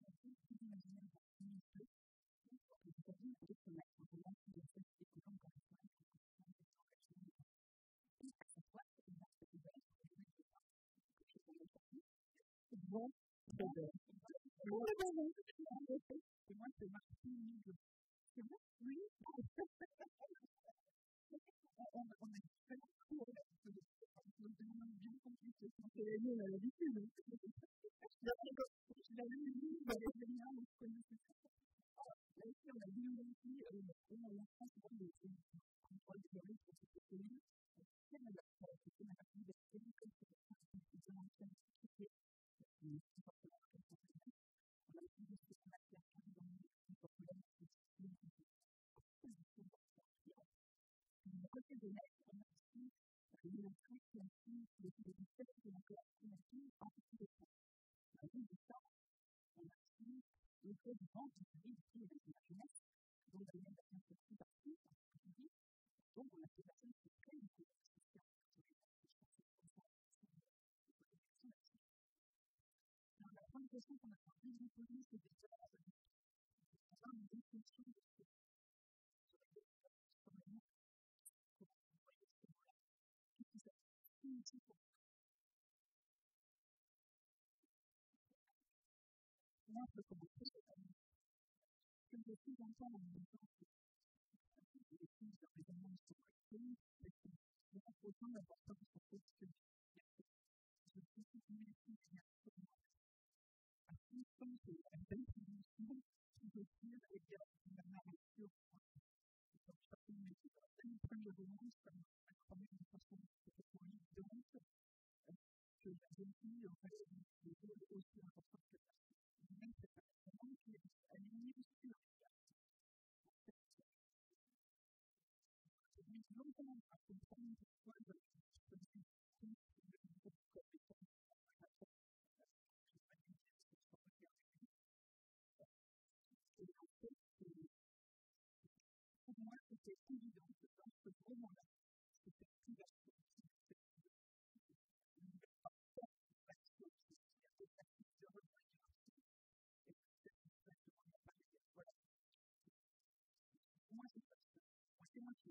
fait du le grand coup, du l'imaginaire en 2002. Donc, vous avez peut-être se mettre en place de cette écolo encore une fois, quelque chose d'engagement. Et à chaque fois, c'est. Bon, très bien. Oui, oui, oui. Et moi, c'est. C'est bon Oui. On a différents cours là, parce que c'est bien. C'est on a l'habitude. Risques, parce que c'est. C'est la c'est c'est l'aide, on a aussi une entrée qui inclut les bénéficiaires de la collaboration en petit de temps. À la de ça, on a aussi le fait de vente de vie de tous les jeunesse, dont la même personne se trouve partout, en particulier. Donc, on a des personnes qui créent une collaboration sur les Alors, la première question qu'on a envie de vous poser, c'est déjà avoir une définition de ce sur les mots Moi, je peux commencer. Je me suis longtemps en même temps que les filles de raisonnement sur le film, et que je pense autant d'importance sur ce que je suis soutenu ici, il y a absolument à tout temps que la belle position qui veut dire, eh bien, la narration, comme chacun de mes études, une première romance, comme un problème de façon complètement évidente, que la jeune fille aurait des rôles aussi importants que la fille. Même c'est un roman qui est aligné sur la J'ai mis longtemps à comprendre pourquoi je suis comme compétence à la fois je n'ai pas dit que que dans ce roman-là, c'était plus la solution moi, c'est pas ça. Moi, c'est moi qui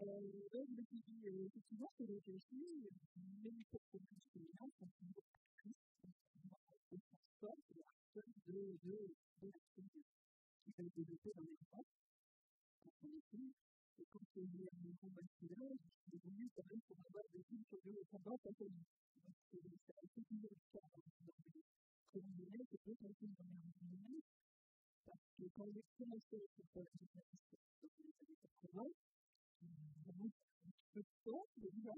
Donc, je me dit, c'est le aussi, mais les propres féminins sont à cause de, de, de qui a été développée dans les enfants, on est. Et quand un basculage, il quand même pour avoir des filles sur le combat à lui. Donc, ça a été toujours le cas dans les c'est peut-être un peu dans les parce que quand commencé à faire la dans les années 80, peu de temps, déjà,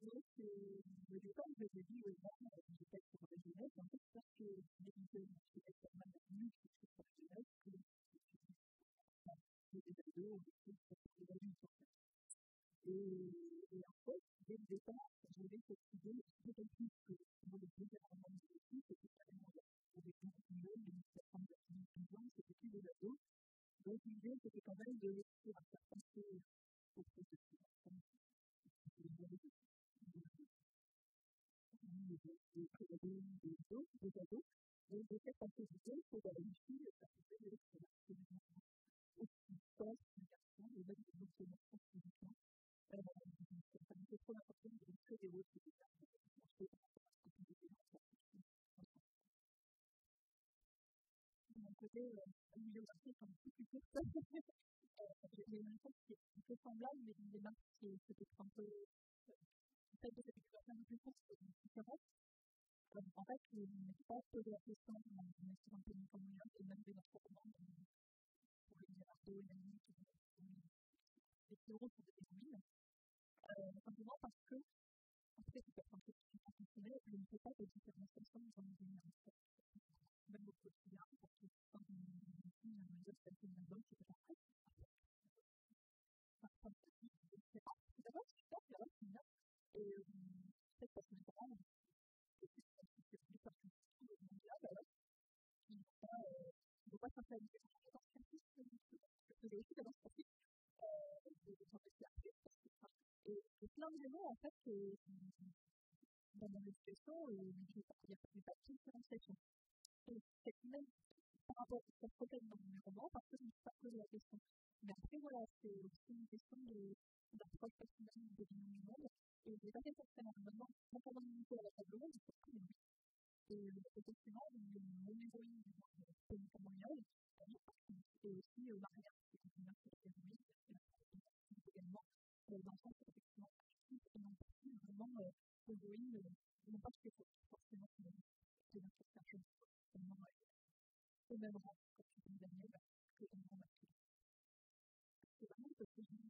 donc, au départ, je me dit, oui, non, je vais pour la jeunesse, en fait, parce que les jeunes, je vais être mal mieux que je pour la jeunesse, que les ados, que les adultes, en fait. Et en fait, dès le départ, j'avais cette idée, d'autant plus que moi, le plus généralement de l'équipe, c'était avec beaucoup de jeunes, de 17 ans, de 12 ans, c'était ados. Donc l'idée, c'était quand même de réussir à faire passer au processus des prédadés, des dos, des ados, et de faire passer du temps pour la réussir à faire passer le harcèlement aussi fort qu'un garçon, et même des harcèlements continuellement. Ça me fait trop l'importance de montrer les rôles que les garçons ont fait par rapport à ce que nous étions en sorte de mon côté, qui est un peu semblable, mais une démarche qui est peut-être un peu. Peut-être de expérience un peu plus courte, c'est différente. En fait, je ne suis pas posé la question dans un restaurant pays comme New York et même de notre commande pour le Gerardo et la nuit qui sont des des héroïnes. Simplement parce que, après, c'est peut-être un peu plus fonctionnel, je ne fais pas de différenciation dans les générations. Même au quotidien, une pas je c'est. Et c'est pas, ne faut pas s'installer dans la de et en fait, dans mon éducation, il n'y a pas de différenciation. Et c'est même par rapport à cette prochaine dans mes romans, parce que je ne me suis pas posé la question. Mais après, voilà, c'est aussi une question d'approche personnelle de du monde. Et j'ai pas fait forcément maintenant, non pendant une à la table ronde, c'est très bien. Et effectivement, mon héroïne du monde, c'est notamment Yol, et aussi Maria, qui est une héroïne, c'est également dans le sens effectivement actif et non pas vraiment héroïne, non pas que forcément de l'interprétation seulement au même rang, comme tu dis Daniel, que au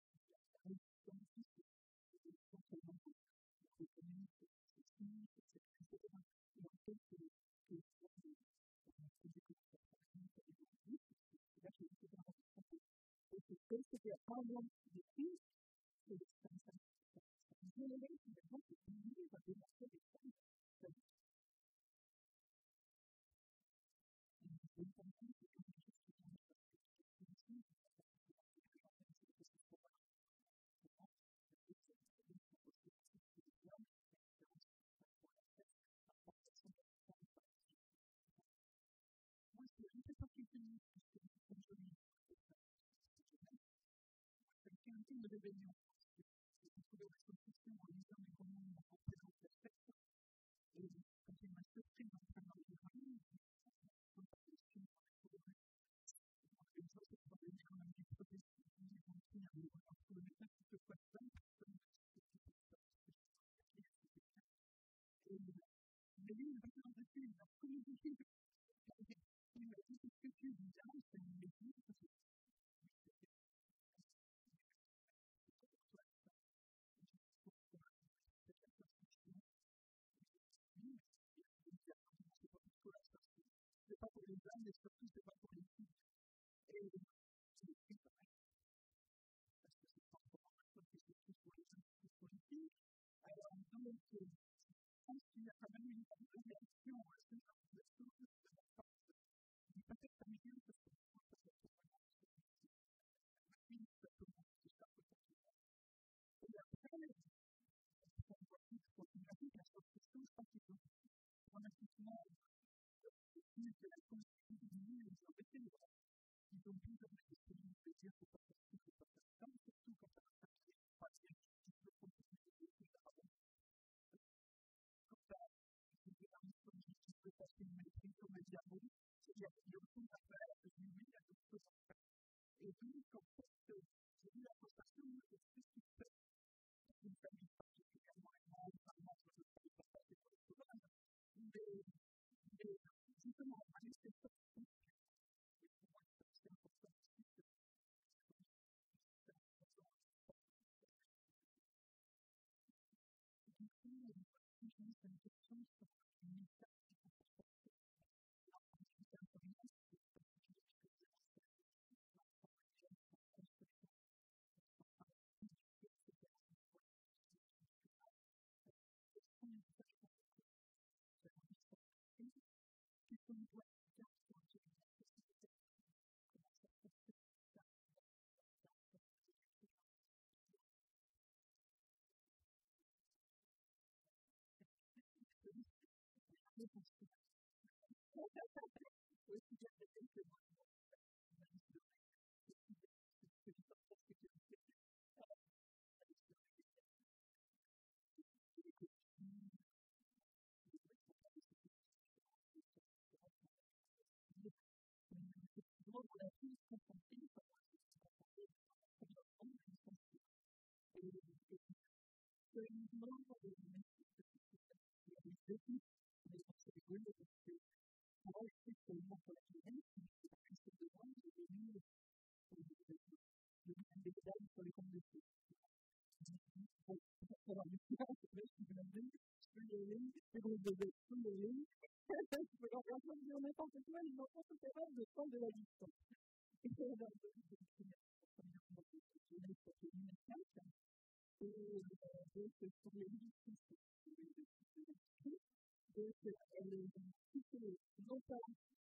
come m'a fait un recul, il m'a communiqué. Il m'a dit, qu'est-ce que tu dis là C'est une médecine, parce que c'est je pense que aussi bien que quelques mois. Donc, on a pu se confronter seulement les deux mais c'est rigolo parce que moi, je sais seulement pour la mais c'est pas que c'est devant, j'ai devenu des médailles sur les comptes de feu. Bon, alors, le final, c'est vrai, je suis blindé, je peux y aller, c'est gros bébé, je peux y aller, je peux leur faire dire n'importe quoi, les enfants sont capables de prendre de la distance. Et c'est la première fois que je jeunesse pour que l'humanité, et donc, pour les livres, donc, elle est plutôt non pas la partie de qui est absolument connue avec le du donc des adultes et donc sont sur les adultes sont des gens de la qui sont des combats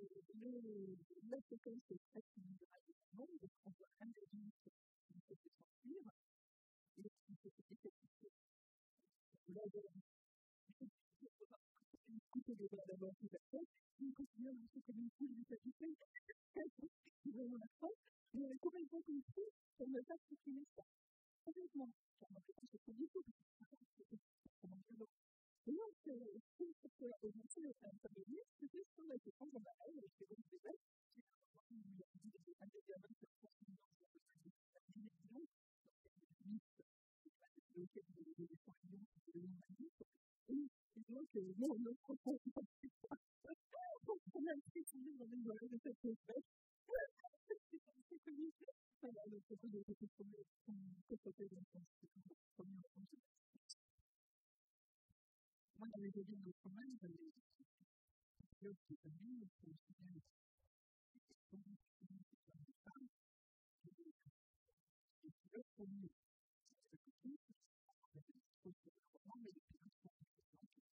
des. Et qui des qui des Et le, la séquence est très similaire à donc on voit un adulte qui ne peut se sortir et qui se décapiter. Là, une coupe de d'abord qui va faire, il à marcher comme une poule décapitée, qui va dans la France, mais elle est complètement compris qu'elle ne pas supprimer ça. Complètement. Car en fait. Et le la la qui des qui le des des qui. Et on on a précisé dans les oreilles de cette espèce. C'est connu. Voilà, donc c'est des choses qu'on peut sauter dans le premier Moi, dans les deviens de travail, j'avais club de famille, pour aussi bien les femmes que les femmes, et puis là, pour mieux. C'est quelque chose que je trouve que le roman, mais les pilotes sont excellents, qui sont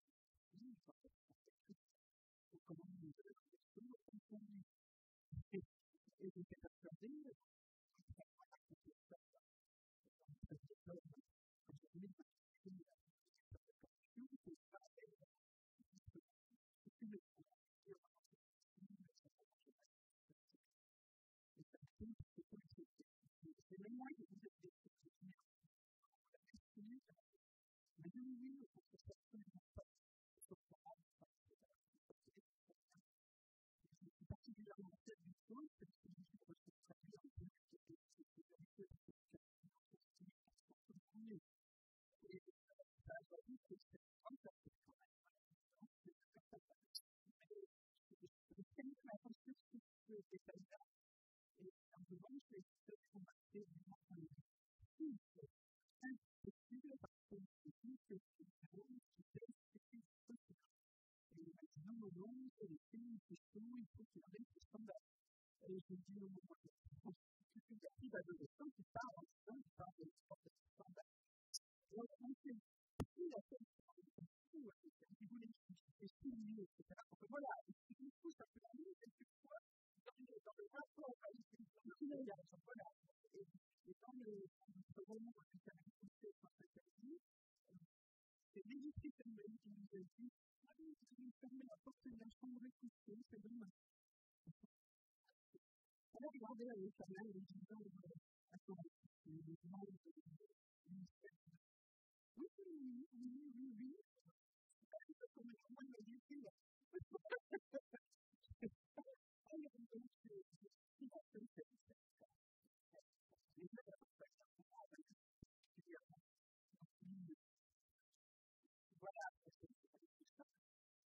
bien, ils sont très pour comment nous devons les choses, comprendre. Et je fais persuader, après, voilà, c'est ça. Comme je voulais participer à c'est même moi qui vous ai dit que c'est une mais je vous dis que c'est absolument pas je suis particulièrement en tête du sol parce que je suis traduit en plus que c'est vérité que c'est un premier et ça a dit que c'est un peu quand même je connais ma posture sur ce détail-là et en revanche, les choses sont marquées vraiment dans le tout. C'est impossible parce que c'est tout ce qui est bon, qui fait ce qui est possible. Et maintenant, au long, c'est les films qui sont, il faut qu'il arrive au standard. Et je dis au moment où je suis active adolescent qui parle en disant, qui parle de standard. Donc, on sait tout la tête tout, si vous voulez, c'est souligné, etc. Donc voilà, du coup, ça peut aller quelquefois dans le rapport à l'utilisation, voilà. On a regardé avec sa mère et disant, attends, le membre du ministère. Oui, oui, oui, oui, oui, oui. C'est pas du tout comme moi, il m'a dit, voilà,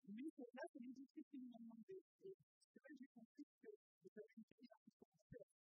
mais là, c'est une discipline qui m'a demandé. Et c'est vrai que j'ai compris que vous avez une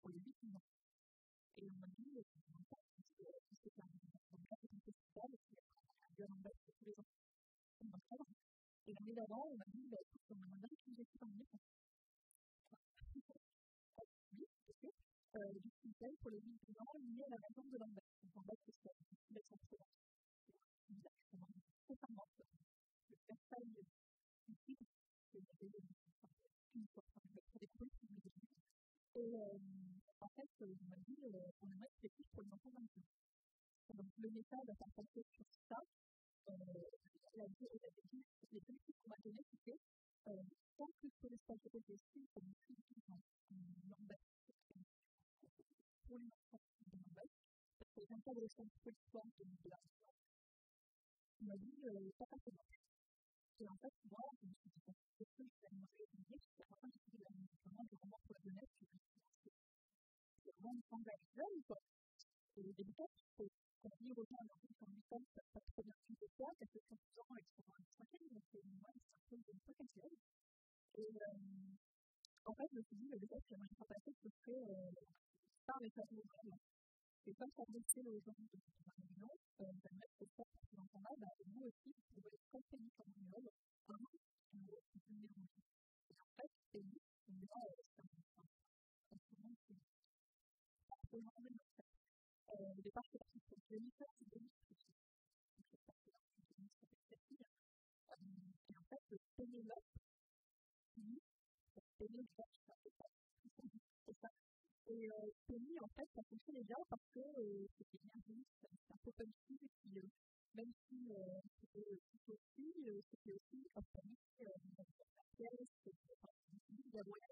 pour les 8 ans. Et on m'a dit, en fait, c'est un festival qui a en Bête tous les ans. Et l'année d'avant, on m'a dit, bah, écoute, on aimerait que nous. Oui. Euh, pour les 8 ans lié à la maison de Lambert. Donc Bête, c'est que une fois pour découvrir ce que Et en fait, on dit, aimerait que pour les enfants Donc le message passer sur ça, les qu'on m'a c'était tant que sur Lambert, pour les enfants de Lambert, parce que les interventions pour l'histoire de la Début, il faut dire aux gens, alors, quand ils sont ça pas trop bien tu fais ça, qu'à 70 ans, ils sont dans une cinquième, donc c'est un peu une cinquième Et en fait, je me suis dit, le fait que j'aimerais faire passer, ce serait par les tableaux vraiment. Et comme ça blessait aux gens de ma réunion, j'aimerais que ça, pour ces enfants-là, bah, nous aussi, vous pouvez un un. Et en fait, c'est on est un qui est en. Au départ, c'est parti pour 2007, c'est 2007. Donc, c'est parti ça fille. Et en fait, Pénélope, c'est Pénélope, c'est ça. Et euh, en fait, ça fonctionnait bien parce que euh, c'était bien vu, c'était un peu comme si, puis euh, même si euh, c'était plutôt aussi, euh, c'était aussi comme Penny, euh, la pièce, il y a moyen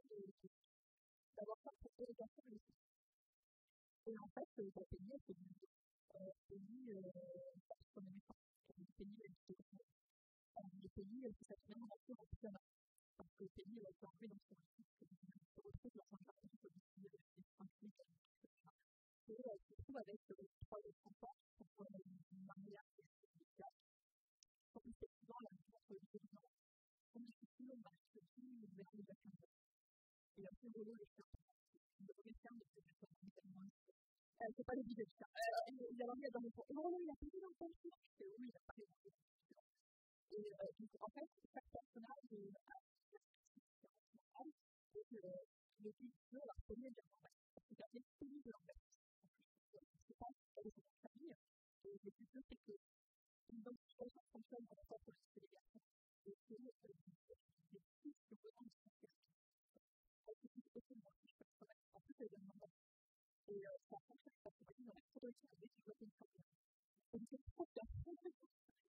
d'avoir ça pour les les filles. Et en fait, euh, Penny, elle s'est dit, euh, euh, pas. Penny, elle Penny, elle s'est. Parce que Penny, elle a été enlevée dans son elle retrouve dans un jardin policier, des tranquilles, etc. Et elle se retrouve avec trois autres enfants pour une mariage médical. Donc, effectivement, la rencontre le mercredi, vers les 15 heures. Et le chien, le premier de personne, tellement euh, c'est pas le bidon, ça. Euh, il a dans mon Et Rolo, il a dans son chien. Et oui, il a dans chien. Et euh, en fait, chaque personnage a que le but de la première de l'envers. C'est appelé celui de sa famille. Et le but c'est que fonctionne dans la fois pour les. Et que les filles ont de se faire elles se disent ok, moi aussi je peux le faire. En plus, elles donnent l'envers. Et ça fonctionne parce que dans la production, elle veut développer une formule. Et c'est trop bien.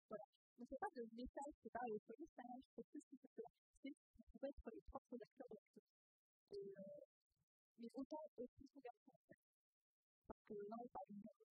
Voilà. Donc, c'est pas de message, c'est pas le message, c'est tout ce qui. C'est pour être les propres acteurs de la chose. Et, mais autant aussi se en. Parce que là, on parle d'une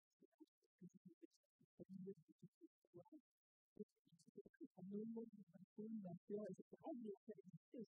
de façon, d'acteur, etc.,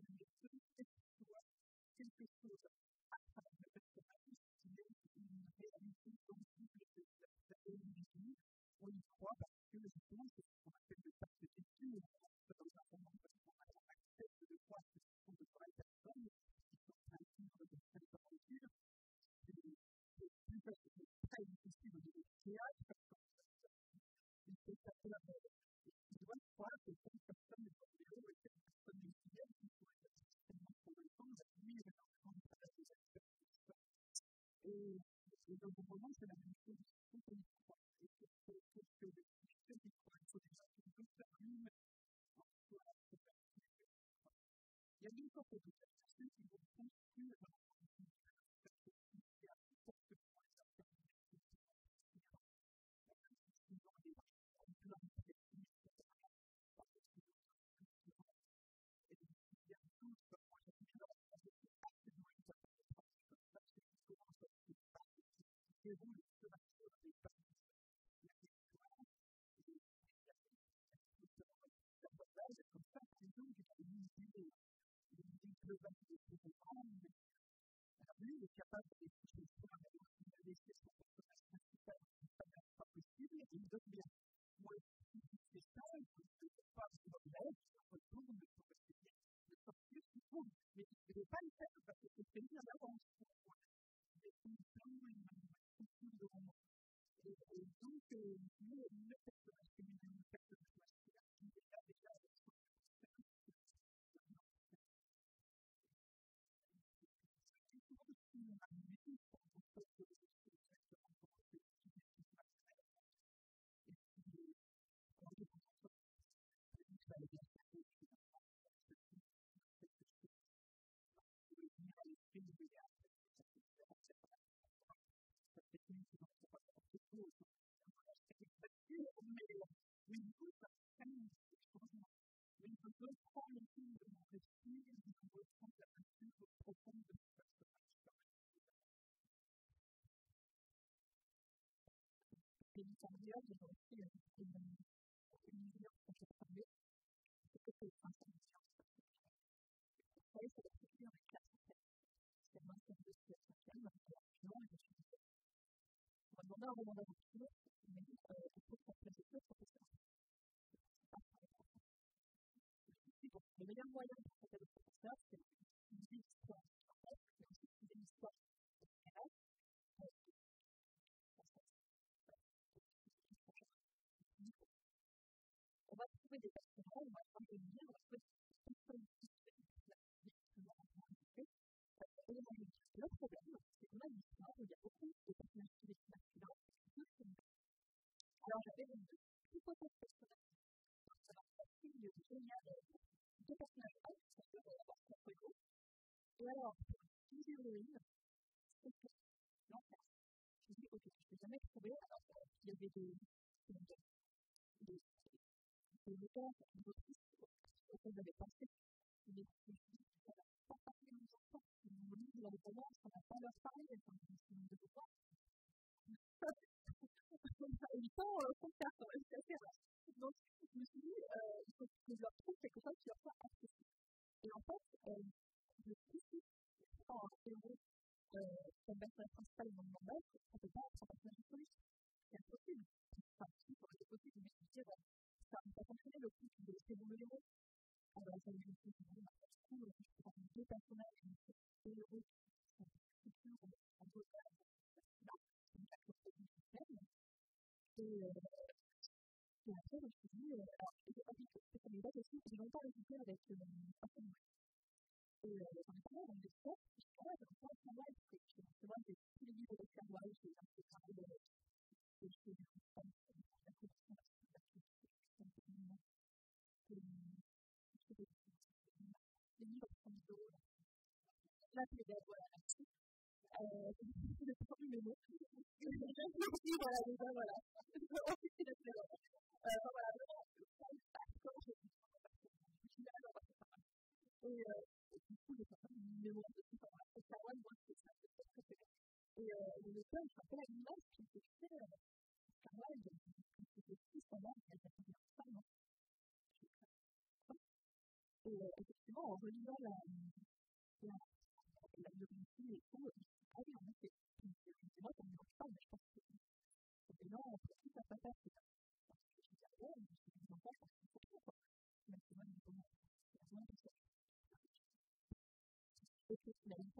to be dans mon roman, c'est la même chose, il faut qu'on y croit. Et il faut que les fictions y croient. Il faut déjà qu'ils peuvent faire lui-même en soi cette personne. Il y a deux sortes de personnes qui vont construire une idée globale de roman, mais lui, il est capable de décider l'histoire, mais aussi de laisser son personnage principal qui ne pas possible, et il donne bien. Moi, c'est ça, il faut pas se remettre, il retourne pour essayer de sortir ce qu'il. Mais je ne vais pas le faire parce que c'est prévu à l'avance pour une et une de donc, euh, le, le personnage féminin, le personnage masculin, qui est là déjà avec son et une carrière de récit une une vision dont je parlais c'est que c'est un science Après, c'est la structure avec la santé. C'est moi qui ai de cette cinquième, donc non, et je suis dit, on va demander un roman d'aventure, mais euh, il faut qu'on fasse deux professeurs. C'est pas très important. Bon, le meilleur Et alors, pour les héroïnes, c'est l'enfer. Je dis, ok, je ne vais jamais trouver, alors qu'il y avait des, des, des, auteurs, des autrices auxquels j'avais pensé, mais je me pas enfants, ils m'ont dit, on pas des de pas le on. Donc, je me suis dit, il faut que je leur trouve quelque chose qui leur soit accessible. Et en fait, le plus en héros comme personnage principal dans le manga, on peut pas prendre un personnage plus. C'est impossible. Enfin, si, ça aurait été possible, mais je me disais, ça n'a pas fonctionné le coup de laisser le héros. On va essayer de laisser le héros, du coup, on peut deux personnages, deux héros qui sont futurs, en deux cas, non, c'est une action de système. Et, euh, et après, je me suis dit, euh, alors, c'est pas du tout, c'est comme les dates aussi, j'ai longtemps hésité avec euh, Orphan West des je là, j'ai un travail, parce que tu vois, j'ai tous les de Ferroy, j'ai des choses c'est des c'est les voilà, c'est le voilà, voilà. C'est le premier. Euh, voilà, ouais, moi, c'est ça, c'est très préféré. Et euh, le seul, je rappelle à l'image qui était fait, Carwell, c'était plus pendant qu'elle était première femme. Et euh, effectivement, en relisant la, la, biographie et tout, je me suis dit, ah en effet, c'est moi qui demande pas, mais je pense que c'est on peut tout à fait c'est. Parce que je me dis, ah ouais, je me suis dit, en fait, parce qu'il faut tout, quoi. Mais c'est moi, je me dis, c'est la bonne personne. Et puis, la leçon du soir, c'est savoir qu'il a parlé dans sa position française dans le devenu suivant. Il m'a dit d'accord. Je vois sa voix dans le devenu suivant.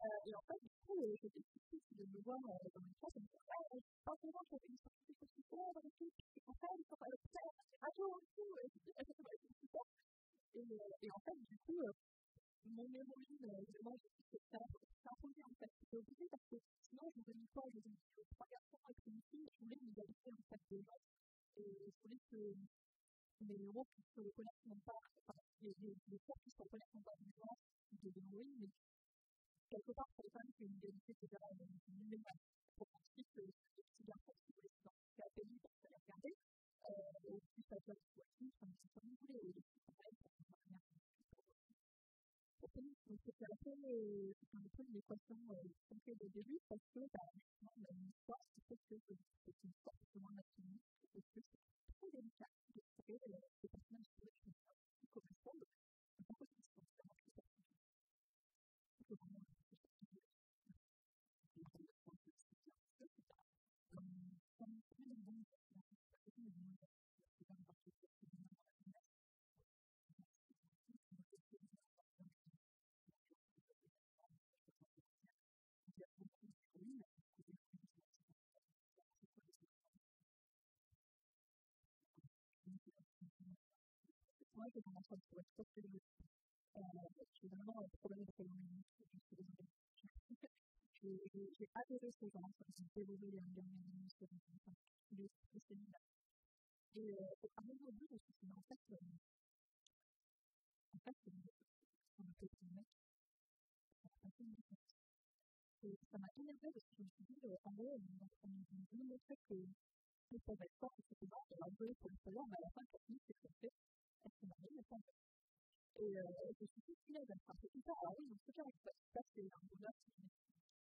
vite. et en fait, du coup, j'étais surprise de me voir dans une classe et de me dire, ouais, pas vraiment, je fais une scientifique aussi, ouais, dans l'équipe, c'est pour ça, il faut faire faire, radio et tout, et c'est super. Et, et en fait, du coup, mon héroïne, vraiment, ça a imposé en fait. C'était obligé parce que sinon, je voulais pas, je voulais trois garçons avec une fille, je voulais l'égalité en fait des gens. Et je voulais que mes héros puissent se reconnaître non pas, enfin, les, femmes puissent se reconnaître non pas des gens de l'héroïne, mais quelque part, pour les femmes, c'est une égalité, etc. Mais pour ensuite, les petits garçons qui voulaient s'identifier à la pays, pour se les regarder, euh, et puis ça peut être aussi, comme vous voulez, et les filles, pareil, pour se rien donc c'était un peu, un peu une équation qu'on fait au début parce que bah, justement, une histoire qui fait que c'est une histoire justement nationale et que c'est très délicat de trouver des personnages qui correspondent à beaucoup de questions, vraiment très particulières. C'est vraiment comme plein de bons je commence à. Euh, j'ai vraiment un problème de je suis désolée. J'ai adoré ces gens, me fait déroger les regards sur les séminaires. Et euh, à un je me suis dit, en fait, euh, en fait, on a fait un mec, ça a fait une différence. Et ça m'a énervé parce que je me suis dit, en gros, on nous montrait que. On jouer pour le mais à fin, c'est ce qu'on fait, Et je me suis dit, tard. Alors oui, donc ce cas, c'est qu'il ne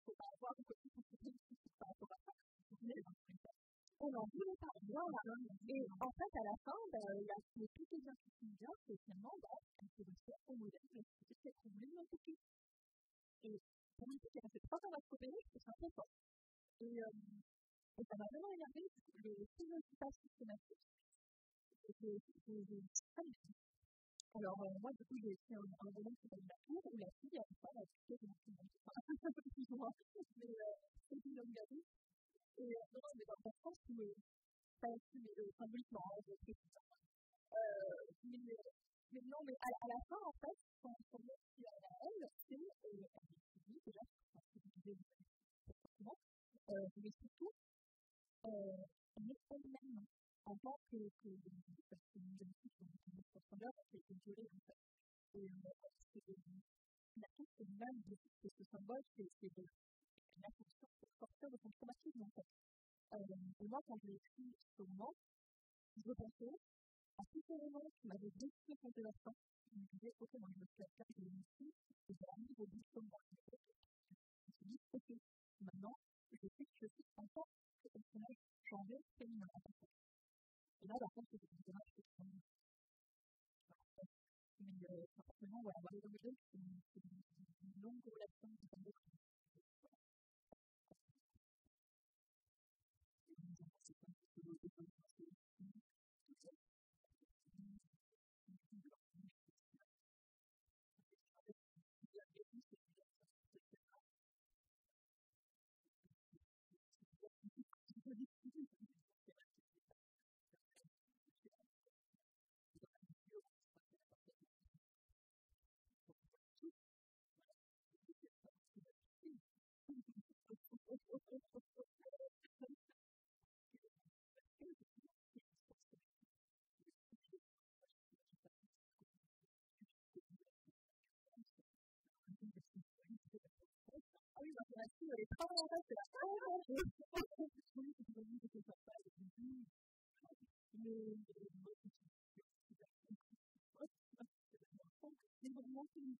faut pas avoir, ou que tout ce qui est par rapport à ça. On n'en voulait pas et en fait, à la fin, les inquiétudes bien, c'est finalement, ben, au modèle de société qu'elle voulait. Et pour une qui a fait trois ans à c'est un peu fort. Et, et ça m'a vraiment énervé, le stéréotypage systématique. Alors, euh, moi, du coup, j'ai écrit un, un qui s'appelle La Tour, où la fille elle est enfin, un peu plus ou moins, mais euh, c'est une. Et euh, non, mais dans le sens où, aussi, mais euh, symboliquement, hein, je sais. Euh, mais, non, mais à, à la fin, en fait, quand on met qui à elle, c'est, euh, euh, mais surtout, euh, elle elle-même en tant que, que parce que une jeune fille dans une profondeur qui a été violée en fait. Et euh, c'est la toute même de, de ce symbole, c'est une attention pour sortir de son traumatisme en fait. Euh, et moi, quand j'ai écrit ce roman, je repensais À tout moment, tu m'avais décidé de compter la fin. Tu me disais, ok, moi je me fais la carte de l'émission, et j'ai niveau de comme moi. Je me suis dit, ok, maintenant, je sais que je suis en tant que personnage changé féminin. Et là, par contre, c'est une démarche qui est mais forcément, voilà, les c'est une, longue relation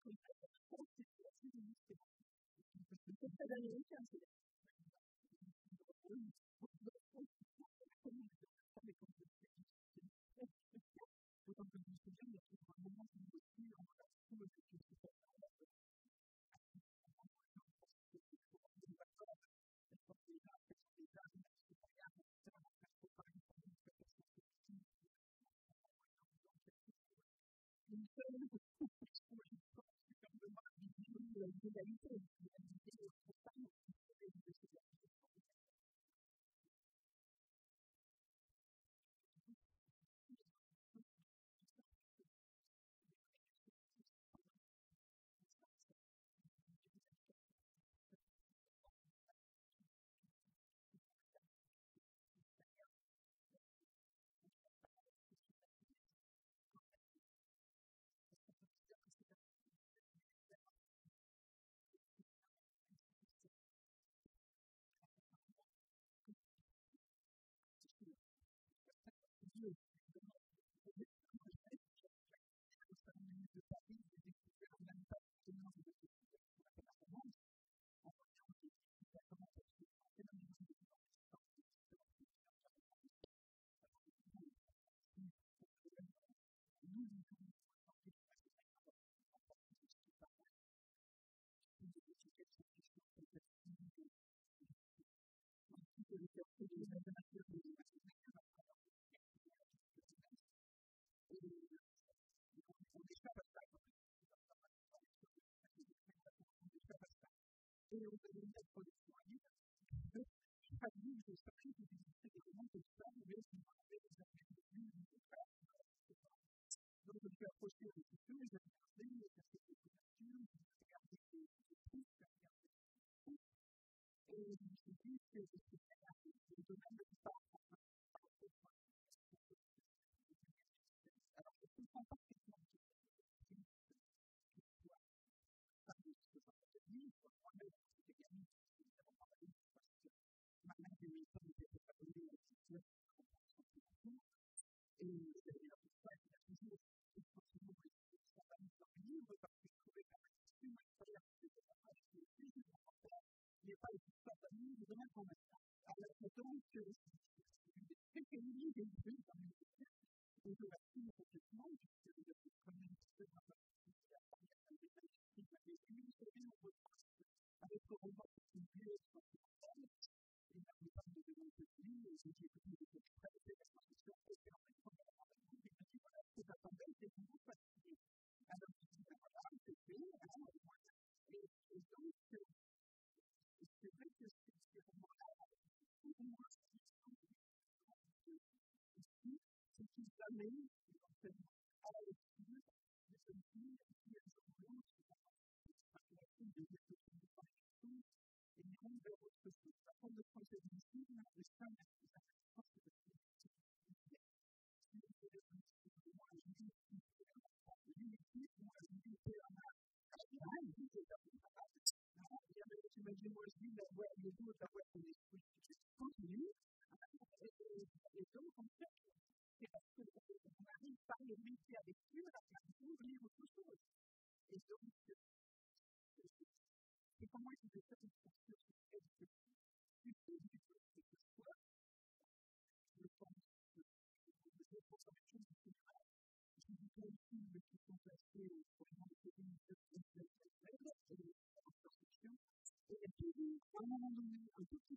vraiment, c'est une chose. C'est très américain, c'est D'autant que je me souviens, il y a toujours un moment où je suis en that you could have Donc, je me suis approché un petit peu, j'ai regardé, j'ai fait des couvertures, j'ai regardé des trucs, j'ai regardé des trucs. Et je me suis dit que c'était le domaine de l'histoire. Alors, je comprends parfaitement que c'est une histoire. Ça veut dire que ça veut dire que moi-même, la lecture, de ce livre, qui est sur l'eau, qui est parce que la fille des études de formation, et ils vont vers autre chose. La forme de projet de livre, le sein de la force de l'unité, moi, l'unité, moi, l'unité, J'imagine moi aussi la voix, le dos de la voix de l'esprit continue. Et donc, en fait, c'est parce que par le ministère des Dieux, la personne oublie autre chose. Et donc, c'est que de que de de la un un tout petit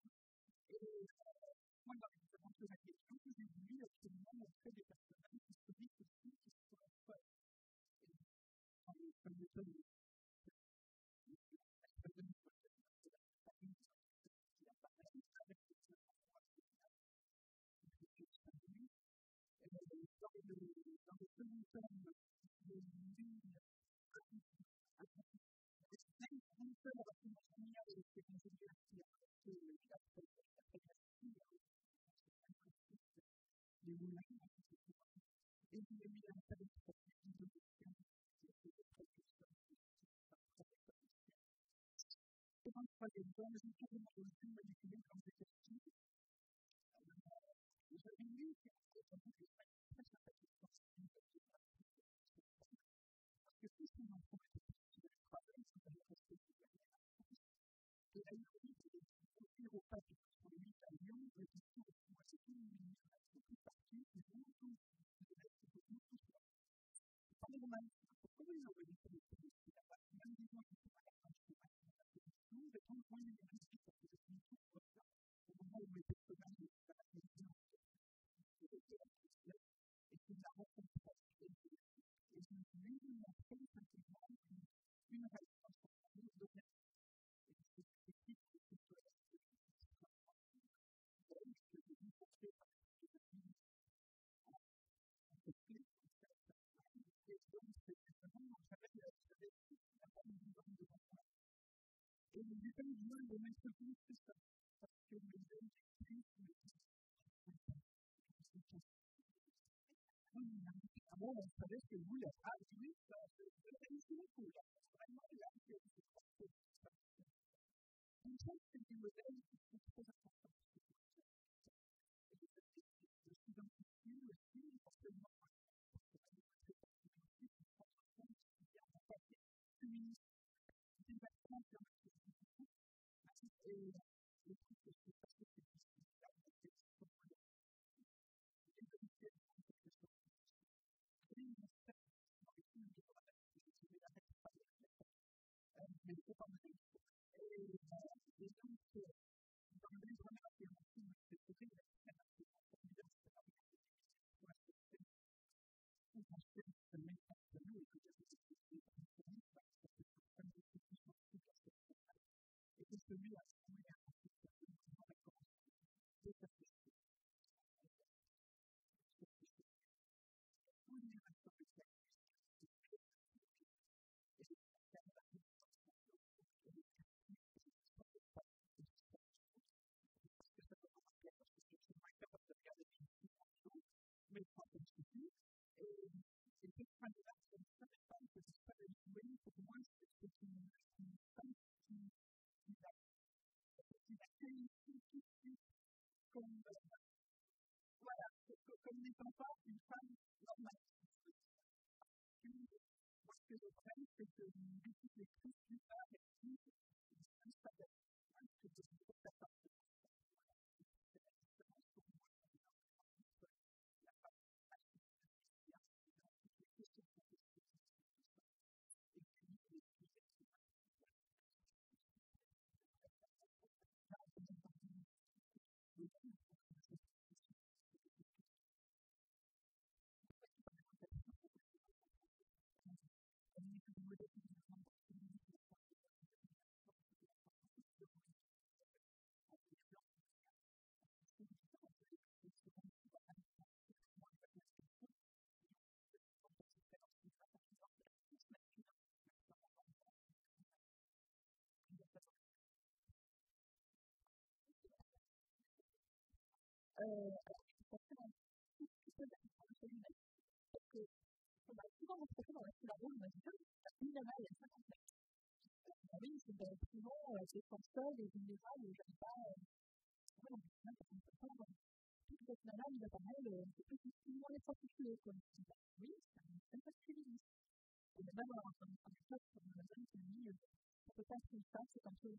même en fait, c'est quoi Et il ne lui a pas de problème de question, c'est de précaution, c'est un troisième temps, j'ai tourné aux yeux et découvert quand j'étais petit. J'avais lu qu'en fait, on était très sympathique, parce qu'il ne wenn ich meine Menschen gut ist, dass das für mich sind, Menschen ist. Amor, nos parece muy altruista, pero es ridícula. Hay varias que se Entonces, si me den, n'étant pas une femme normale. Parce que le problème, c'est que l'identité de plus part est alors, je pense que dans tout ce que j'ai fait humaine, parce que on m'a souvent reproché dans la file à rôle, on m'a dit, t'as mis la main il y a 50 mètres. Oui, c'est bien, souvent, c'est comme ça, les vulnérables, les gens pas. Ouais, on dit, ça compte pas. Toute cette nana, il apparaît, c'est plus difficilement les prostituées, quoi. Oui, c'est un peu féministe. Et même, on a entendu un peu sur une zone qui a mis, on peut pas se faire, c'est un peu.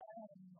Euh,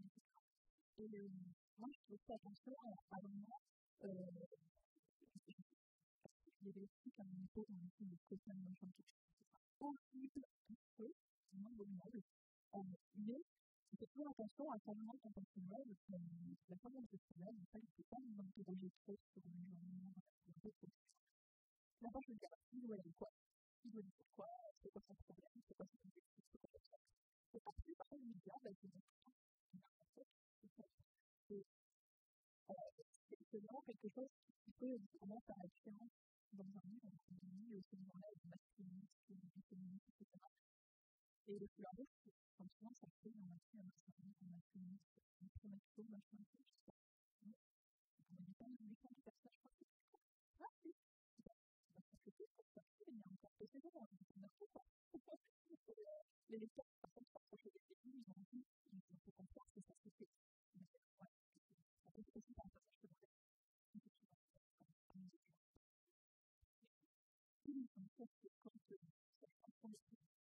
Et moi, je fais attention à un moment, il y avait aussi une époque où on était de de horrible, un peu, moins abominable, mais on fait toujours attention à sa moment intentionnel, la femme intentionnelle, en il ne faut pas nous interroger trop sur l'environnement, sur les autres D'abord, je veux dire, il doit quoi? Il doit C'est quoi son problème C'est quoi son objectif C'est quoi bah, c'est important. C'est vraiment quelque chose qui peut vraiment faire la différence dans un livre, dit ce moment-là, de masculinisme, de féminisme, etc. Et le couleur rouge, comme ça fait un masculin, un un promaxo, un sais pas. On du personnage ちょっと待って。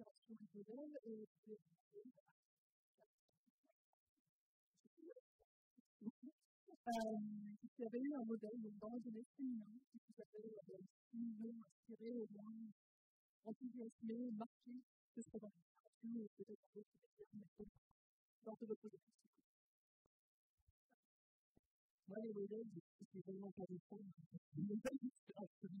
Des inspirations et modèles, et de il y avait un modèle donc dans la jeunesse féminin qui s'appelait Ils ont inspiré au moins enthousiasmé, marqué ce serait dans littérature et peut-être dans d'autres médias, mais dans de votre moi, les modèles, c'est vraiment pas des femmes. Les modèles, c'est celui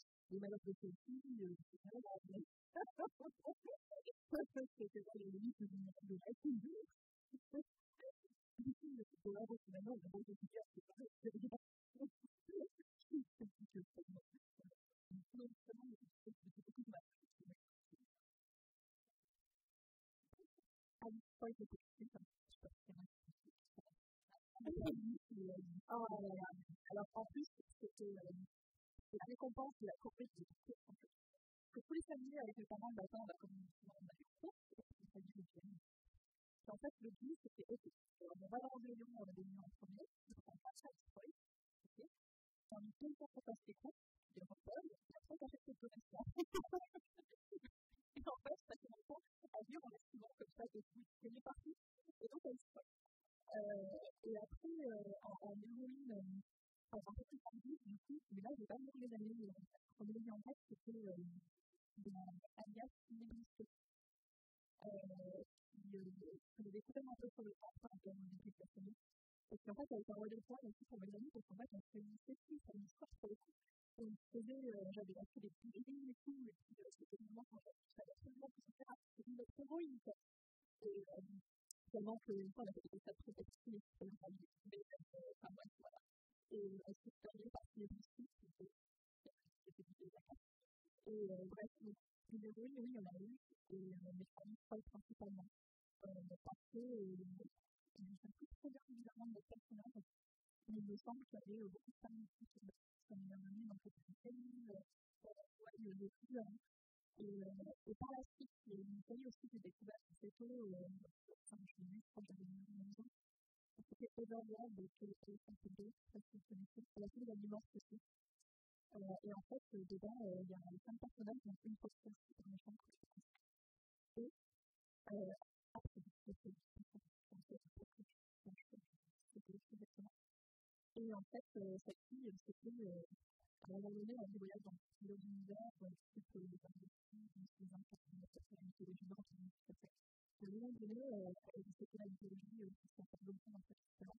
les malades de Sophie, euh, c'est pas grave. C'était pas les limites de la vie. Du coup, pour la route, maintenant, la route efficace, c'est pareil. C'est bien. C'est plus que ça. Non, vraiment, c'est beaucoup de mal. Ah, pas été possible, ça. Ah, alors, en plus, c'était la récompense de la corvée de course en fait. Que tous les samedis avec les parents on va commencer on a des courses et puis ça dit le week-end. Et en fait, le but, c'était OK. Alors, on va dans le réunion, on a des en premier, on passe à l'histoire, OK. On nous donne pour qu'on fasse les courses, des repas, et après, on achète quelques restaurants. et en fait, ça fait longtemps, à dire, on est souvent comme ça, des trucs gagnés partout, et donc on se euh, et après, euh, en, en héroïne, alors, un peu plus du coup, mais là, je vais pas vous les années chronologie en tête, c'était euh, Alias euh, qui euh, avait un peu sur le temps, en termes d'écriture personnelle, et puis en fait, elle était envoyée le point aussi pour mes amis, parce qu'en fait, on se réunissait plus à pour le coup. On faisait, euh, j'avais acheté des livres et tout, et puis euh, c'était vraiment quand j'avais absolument tout ça, c'était notre héroïne. Et euh, tellement qu'une fois, on avait fait ça très petit, et puis on a dit, mais, enfin, voilà et elle s'est par les. Et euh, bref, héroïne, oui, il y en a eu, et euh, familles folles principalement. Euh, parce que euh, je plus très bien évidemment de mais il me semble qu'il y avait euh, beaucoup de femmes qui sont dans cette famille, euh, hein. Et, euh, par la suite, une série aussi que j'ai découverte tôt, euh, enfin, je l'ai j'avais 9 ans, c'était Overlord de Téléphone CD, parce que c'est la fille d'Animorph aussi. Euh, et en fait, euh, dedans, euh, il y a cinq personnages, donc une qui est méchant. Et euh, après, c'était exactement. Et en fait, euh, cette fille, c'était euh, à un moment donné, on voyage dans plusieurs univers, type les les la nord, tout à fait. Un moment donné, euh, c'était la mythologie qui s'appelle longtemps dans cette histoire.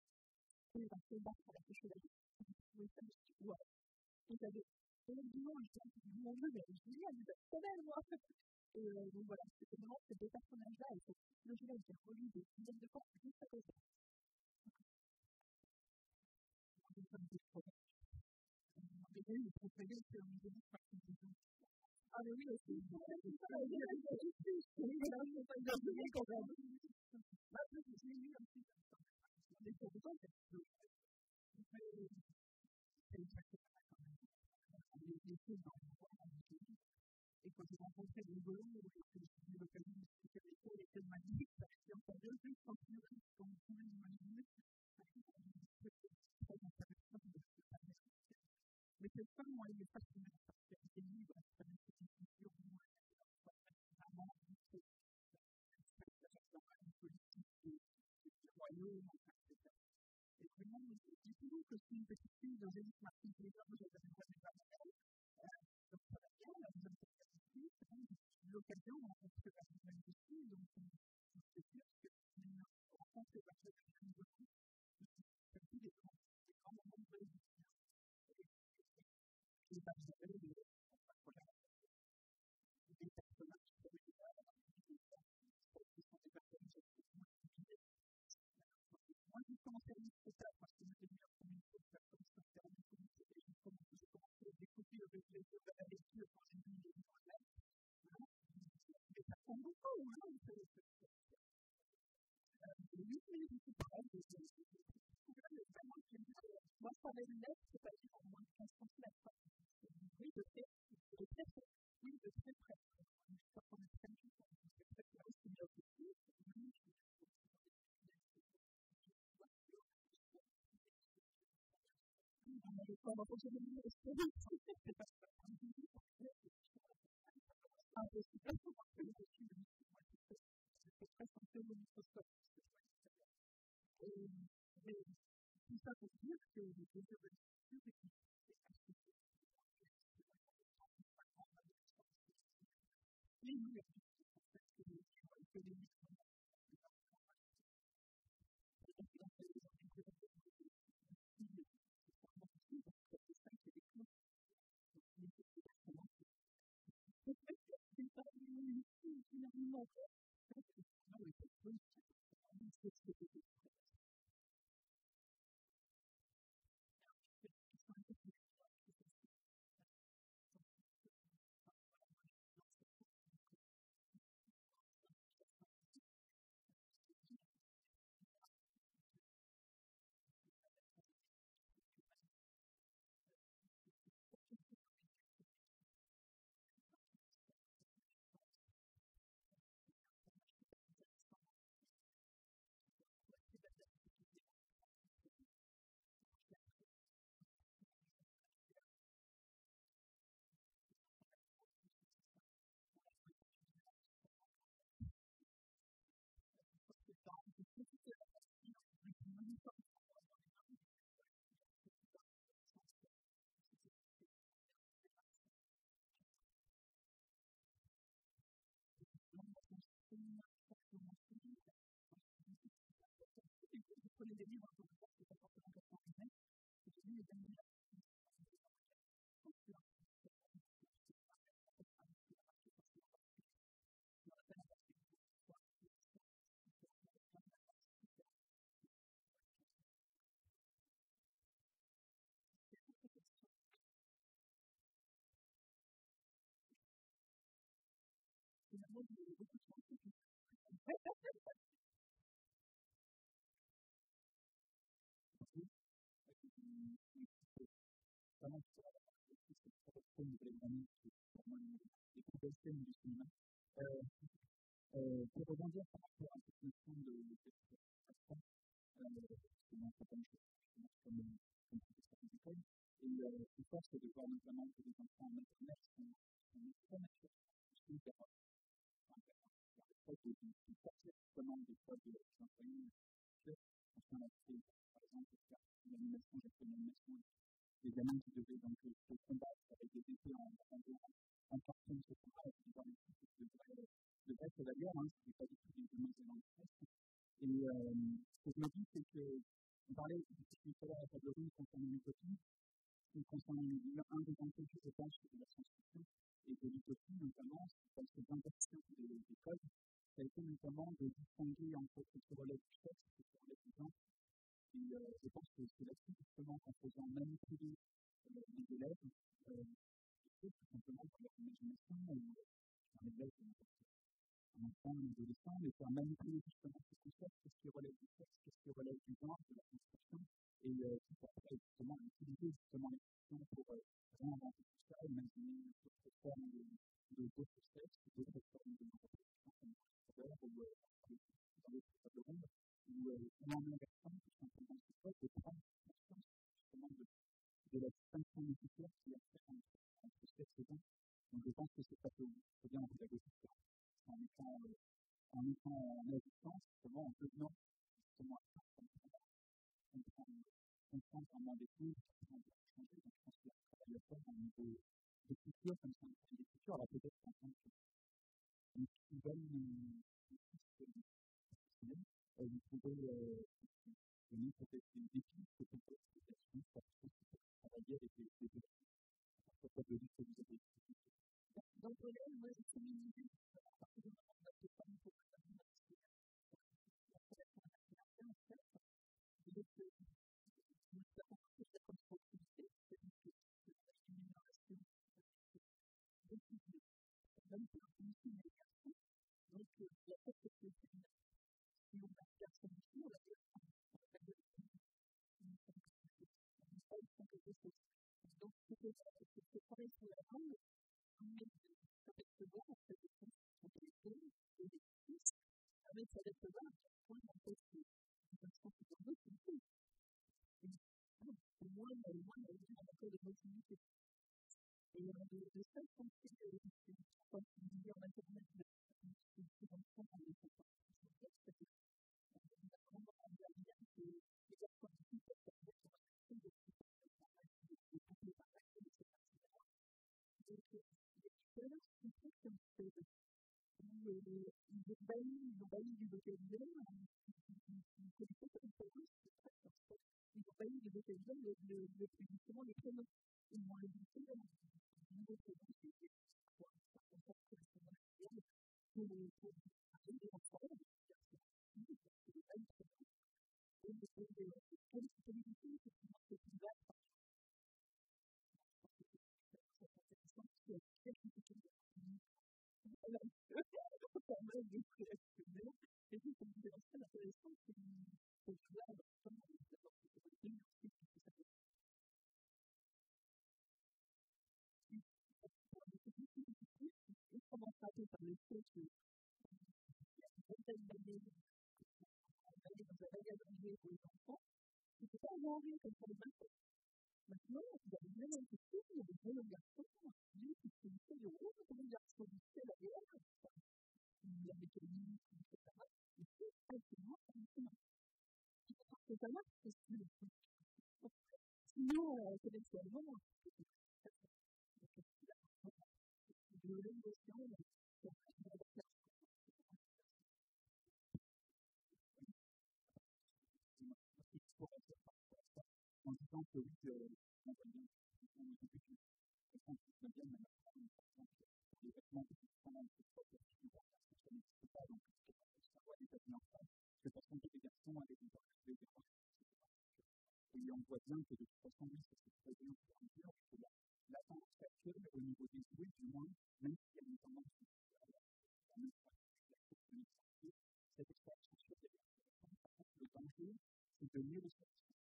Et va se battre avec les chevaliers. Et je ça juste wow. Et j'avais le temps de mon jeu, mais génial, vous êtes belle, moi! Et euh, donc voilà, c'était vraiment ces deux personnages-là et cette mythologie-là qui est relue des dizaines de fois juste à cause de ça. Le préféré, c'est un jeu de ah, mais oui, aussi. Oui, là, je ne pas dire de bien quand même. Là, je l'ai lu un petit peu. Mais pour autant, c'est exactement quand même. Les choses dans le monde, et quand j'ai rencontré des volants, j'ai eu l'occasion de discuter avec eux, et c'est magnifique, parce qu'il y a encore deux trucs quand tu comme vous pouvez l'imaginer, c'est très intéressant de se faire Mais c'est ça, moi, il est fascinant, parce qu'il y a des livres, ça me fait une vision, moi, vraiment, une politique du royaume, etc. Et vraiment, je dis toujours que c'est une petite fille de Génie Martin Taylor, je l'avais jamais jamais donc ça va bien, la deuxième ici, c'est quand même l'occasion de rencontrer la nouvelle ici, donc je sais dire que c'est une rencontre moi, je c'est pas dire en moins de 15 cm. Oui, de fait, de très près. Oui, de très près. Je suis pas en train de dire que c'est très près, c'est bien aussi. On avait pas rencontré de nous, c'est pas un peu plus tard, on va faire le dessus de c'est presque un peu le microscope. Et, mais, tout ça pour dire que le désir de l'écriture est assez Et nous, en fait, que les scènes du cinéma. Euh, euh, pour rebondir par rapport à cette notion de euh, chose comme comme professeur agricole, et euh, fort c'est de voir notamment que les enfants en maternelle sont, sont très l'enseignement, enfin, par exemple, j'ai fait gamins qui devaient donc en, en, en carton, etc. Et dans les de vraie, de vraie chevalière, hein, c'était pas du tout des dans le stress. Et euh, ce que je me dis, c'est que, on parlait à l'heure à la table ronde concernant l'utopie, et concernant un des enjeux, je pense, de la science-fiction et de l'utopie, notamment, dans cette inversion des, des codes, ça a été notamment de distinguer entre ce qui relève du sexe et ce qui relève du genre et euh, je pense que c'est là-dessus justement qu'en faisant manipuler euh, les élèves, euh, tout simplement par leur imagination, ou un élève, un enfant, un adolescent, mais faire manipuler justement ce concept, qu'est-ce qui relève du sexe, qu'est-ce qui relève du genre, de la construction, et euh, qui permet justement d'utiliser justement les questions pour euh, réinventer tout ça, imaginer d'autres formes de, de d'autres sexes, d'autres formes de reproduction, comme euh, dans d'autres tables rondes, ou euh, en inversant tout simplement ce code de prendre conscience justement de, de la distinction nécessaire qu'il y a à faire entre, entre sexe et genre. Donc je pense que c'est ça peut, peut bien en pédagogie faire. En étant, euh, en étant en assistance, justement, en devenant justement à ça, comprendre, comprendre, comprendre vraiment des choses, comprendre changer. Donc je pense qu'il y a un travail à faire au niveau d'écriture, comme ça, d'écriture, alors peut-être en tant que une nouvelle professionnelle, euh, vous pouvez euh, donner peut-être des défis de communication pour travailler avec les élèves à propos de ce que vous avez Dans le collège, moi, j'ai féminisé à partir du moment où j'ai pas pour because it's the place where I live. I mean, it's the rock that is it is there, it is this. I mean, so it's the rock. Why not this one? That's what people look and see. And one day, one day, you have a good emotion, you could they are the essential figures in what the human commitment is to the family of the and the common identity is a c'est pas millions urbaine, l'urbaine du vocabulaire, une qualité comme pour eux, c'est très fort. L'urbaine du vocabulaire, le, le, le, justement, les prénoms. Ils vont inviter à un nouveau prénom, c'est quoi Ça comporte que le prénom pour pour parler des enfants, c'est des belles prénoms. Et les qualités, c'est réactionnaire. Et puis, comme vous avez très intéressant, c'est que là, vraiment, d'abord, c'est pour le ensuite, c'est ça. Et comment frapper par le fait que, il y a une vingtaine d'années, on allait dans un magasin de pour les enfants, c'était pas manger comme pour les enfants. Maintenant, vous avez même un petit peu, il y a des jeunes garçons, lui, qui se fait le rôle de jeunes garçons, c'est la guerre, il y a des pays, etc. Et c'est absolument hallucinant. Parce que ça marche, parce que sinon, intellectuellement, de l'émotion, en disant que oui, euh, on va bien, on va bien, on va bien, on va bien, les vêtements de femmes, c'est pas possible, ça n'existe pas, donc ça voit les vêtements en femme, que parce qu'on des garçons avec des des Et on voit bien que de toute façon, oui, ça se bien au fur et à mesure, que la, la tendance actuelle, au niveau des jouets, du moins, même s'il y a une tendance à la même fois cette extraction sur les le danger, c'est de nier le sortir.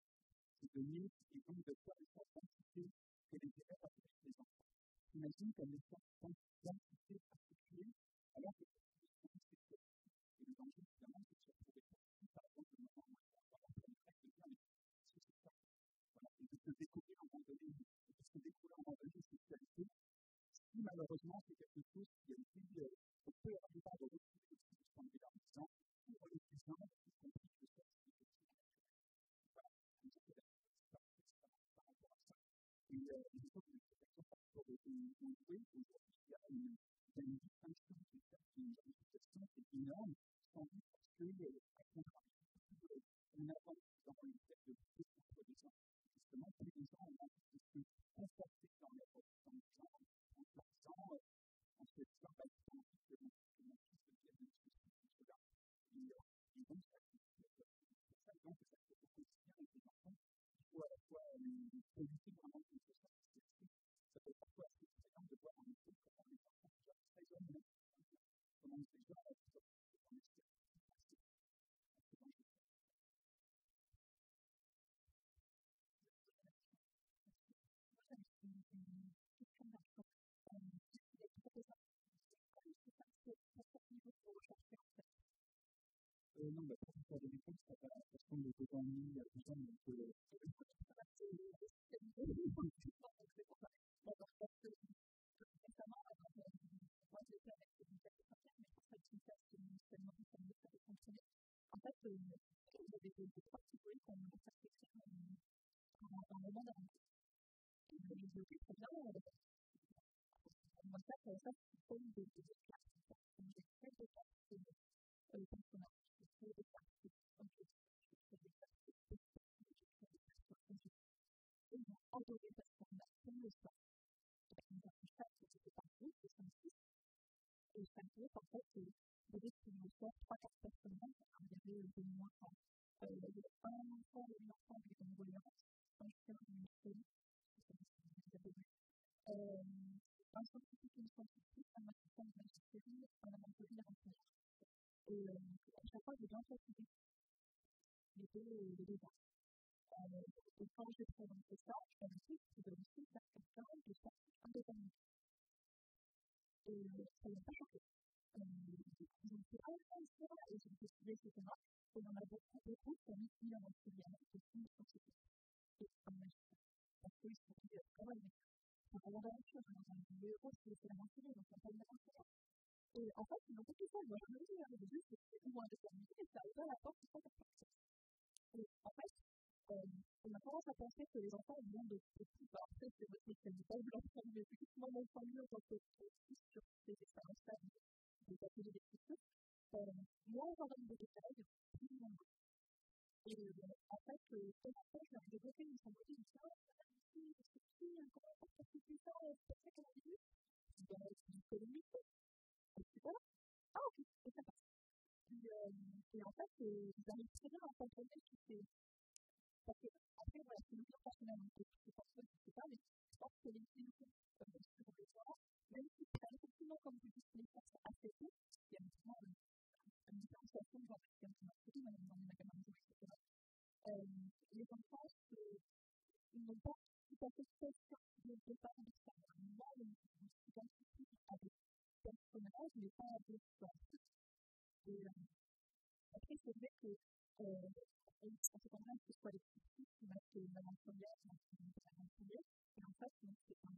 C'est de nier et donc de faire les capacités que les élèves avec les enfants. Imagine qu'un effort d'identité particulier, alors que c'est Et le danger, évidemment, c'est de se retrouver sorti, par exemple, le moment où on va avoir une règle de dire, mais qu'est-ce que c'est ça Voilà, et de se découvrir à un moment donné, de se découvrir à un moment donné une sexualité, si malheureusement quelque chose qui a euh, on peut arriver à retrouver aussi de pour les plus y compris. Voilà, par rapport à ça. Et, euh, et donc, sur le jouet, aujourd'hui, il y a une, il y distinction qui est qui est énorme, sans doute parce que, à contrario, on avance dans le fait de lutter contre les gens. Justement, tous les gens ont envie de se conforter dans leur dans le genre, en se disant, en se disant, bah, j'ai envie que mon, que mon fils devienne ceci ou cela. Et, et donc, ça, c'est ça, donc, ça fait au quotidien avec les enfants. Il faut à la fois lutter vraiment contre ça, ça peut être parfois assez effrayant de voir en effet comment les enfants déjà très jeunes, comment déjà sont en expérience assez, assez dangereuse. Moi, j'avais une question d'enfant. Il y a trop de gens qui sont pour quel niveau pour rechercher en fait euh, Non, bah, pour faire des réponses, ça va parce qu'on est euh, ça avait fonctionné. En avait des ça, c'est pas une cartes de de de groupe de 5-6. Et chaque groupe, en fait, devait nous faire 3-4 personnes. Il y avait mois. Euh, il y avait un enfant et une enfant qui étaient en voyance, un chien une fille. Un scientifique une scientifique, un assistant de magistérie, un aventurier un enseignant. Et euh, à chaque fois, j'ai bien fatigué les deux, les deux ans. Euh, et quand j'ai présenté ça, je me suis dit que je devais aussi faire quelqu'un de scientifique indépendant. Et ça ne m'a pas choqué. Euh, je me suis dit, ah, c'est ça, et j'ai décidé, etc. Et il y en a beaucoup, beaucoup qui ont mis qui en enseignant, qui sont scientifiques. Et en magistère. Parce qu'ils se sont dit, quand même, c'est vraiment la même chose. Le héros, c'est la mentionner, donc on peut le mentionner. Et en fait, ils ont fait tout ça. Je me c'est plus ou moins déterminé, et ça a ouvert la porte pour Et en fait, on a tendance à penser que les enfants ont de petits. Peut-être que votre pas blanc, mais mon de en tant que sur ces expériences-là, des ateliers des détails, plus en fait, j'ai développé une symbolique de ça, si, si, comment ça, c'est ça a ben, c'est une. Ah, ok, et ça et en fait, ils arrivent très bien à contrôler toutes ces. Parce que, après, voilà, c'est une personnelle, donc c'est je pas, mais je pense que les films sur le soir, même si c'est effectivement, comme vous dites, les forces assez haut, il y a vraiment une différenciation dans les films, surtout dans les etc. Les enfants, n'ont pas tout à fait conscience de départ de ça. À des personnages, mais pas des choses. Et après, c'est vrai que on se comprend que ce soit les qui mettent première, et en fait, c'est un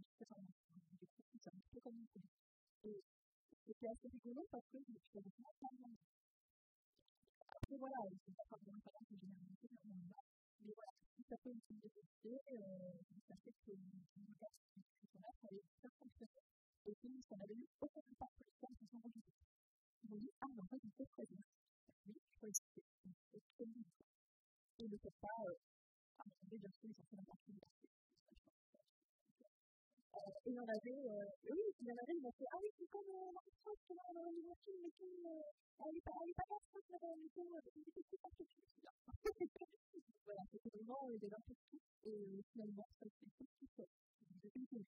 un peu comme une. Et c'était assez rigolo parce que je suis vraiment pas Après, voilà, c'est pas forcément pas que généralité, mais voilà, si ça peut une développer, sachez que le regard qui sont là, ça et puis ça n'avait eu aucun impact sur les femmes qui sont rejointes. Ils m'ont dit, ah, mais en fait, il faut prévenir. Oui, il faut. C'est très bien. Et ne peut pas, à mon avis, bien sûr, ils sont fait liberté. Et il y en avait, oui, il y en avait, ils m'ont fait, ah oui, c'est comme la France, qui est dans mais qui, elle n'est pas, elle pas la France, mais qui, il était plus partout. Voilà, c'était vraiment des gens pour tout, et finalement, ça s'est fait tout seul. J'ai une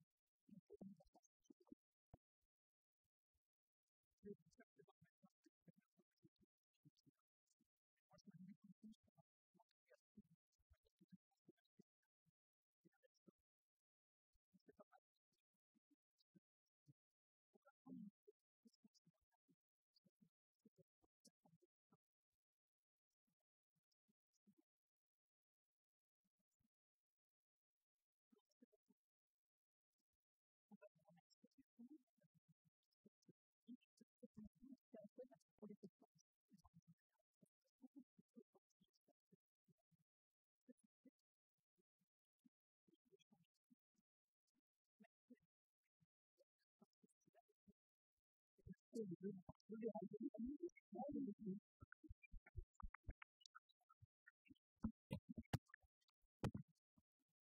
他曾经担还美国海军航空运输。